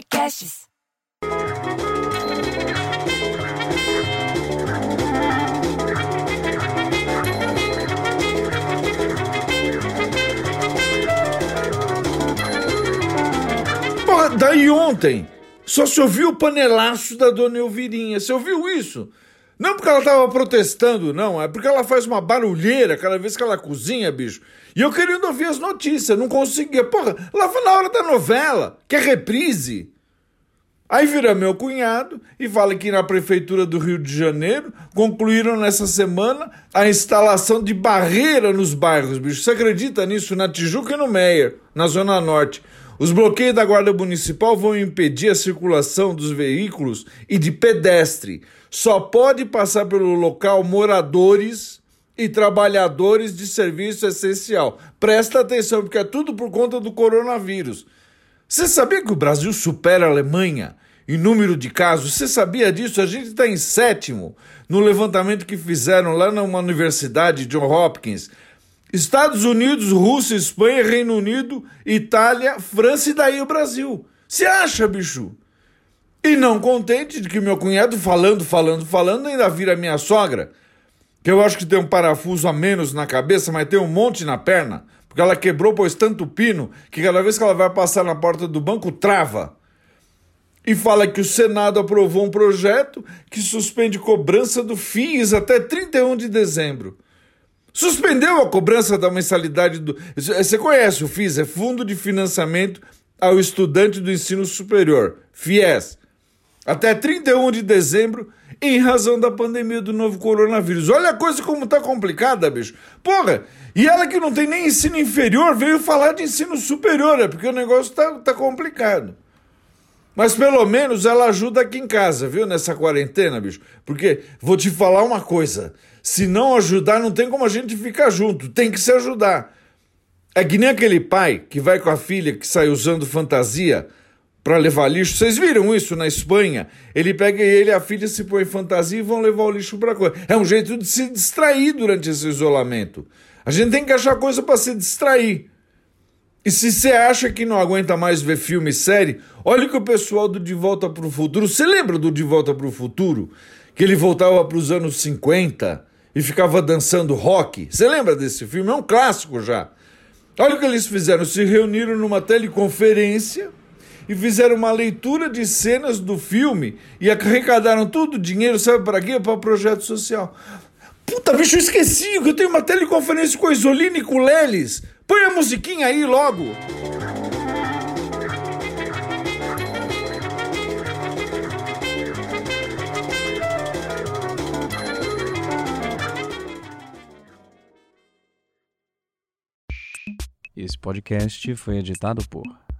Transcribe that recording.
Podcasts. Daí ontem só se ouviu o panelaço da dona Elvirinha. Você ouviu isso? Não porque ela tava protestando, não. É porque ela faz uma barulheira cada vez que ela cozinha, bicho. E eu querendo ouvir as notícias, não conseguia. Porra, lá na hora da novela, que é reprise. Aí vira meu cunhado e fala que na Prefeitura do Rio de Janeiro concluíram nessa semana a instalação de barreira nos bairros, bicho. Você acredita nisso? Na Tijuca e no Meier, na Zona Norte. Os bloqueios da Guarda Municipal vão impedir a circulação dos veículos e de pedestre. Só pode passar pelo local moradores e trabalhadores de serviço essencial. Presta atenção, porque é tudo por conta do coronavírus. Você sabia que o Brasil supera a Alemanha em número de casos? Você sabia disso? A gente está em sétimo no levantamento que fizeram lá numa universidade, John Hopkins. Estados Unidos, Rússia, Espanha, Reino Unido, Itália, França e daí o Brasil. Você acha, bicho? E não contente de que meu cunhado falando, falando, falando, ainda vira minha sogra, que eu acho que tem um parafuso a menos na cabeça, mas tem um monte na perna, porque ela quebrou, pois tanto pino, que cada vez que ela vai passar na porta do banco, trava. E fala que o Senado aprovou um projeto que suspende cobrança do FIIs até 31 de dezembro. Suspendeu a cobrança da mensalidade do. Você conhece o FIS? É Fundo de Financiamento ao Estudante do Ensino Superior, FIES. Até 31 de dezembro, em razão da pandemia do novo coronavírus. Olha a coisa como tá complicada, bicho. Porra, e ela que não tem nem ensino inferior veio falar de ensino superior, é porque o negócio tá, tá complicado. Mas pelo menos ela ajuda aqui em casa, viu? Nessa quarentena, bicho. Porque vou te falar uma coisa: se não ajudar, não tem como a gente ficar junto, tem que se ajudar. É que nem aquele pai que vai com a filha que sai usando fantasia para levar lixo. Vocês viram isso na Espanha? Ele pega ele a filha se põe fantasia e vão levar o lixo para coisa. É um jeito de se distrair durante esse isolamento. A gente tem que achar coisa para se distrair. E se você acha que não aguenta mais ver filme e série, olha que o pessoal do De Volta para o Futuro. Você lembra do De Volta para o Futuro? Que ele voltava para os anos 50 e ficava dançando rock. Você lembra desse filme? É um clássico já. Olha o que eles fizeram: se reuniram numa teleconferência e fizeram uma leitura de cenas do filme e arrecadaram todo o dinheiro, sabe para quê? Para projeto social. Puta, bicho, eu esqueci que eu tenho uma teleconferência com a Isolina e com o Lelis. Põe a musiquinha aí logo. Esse podcast foi editado por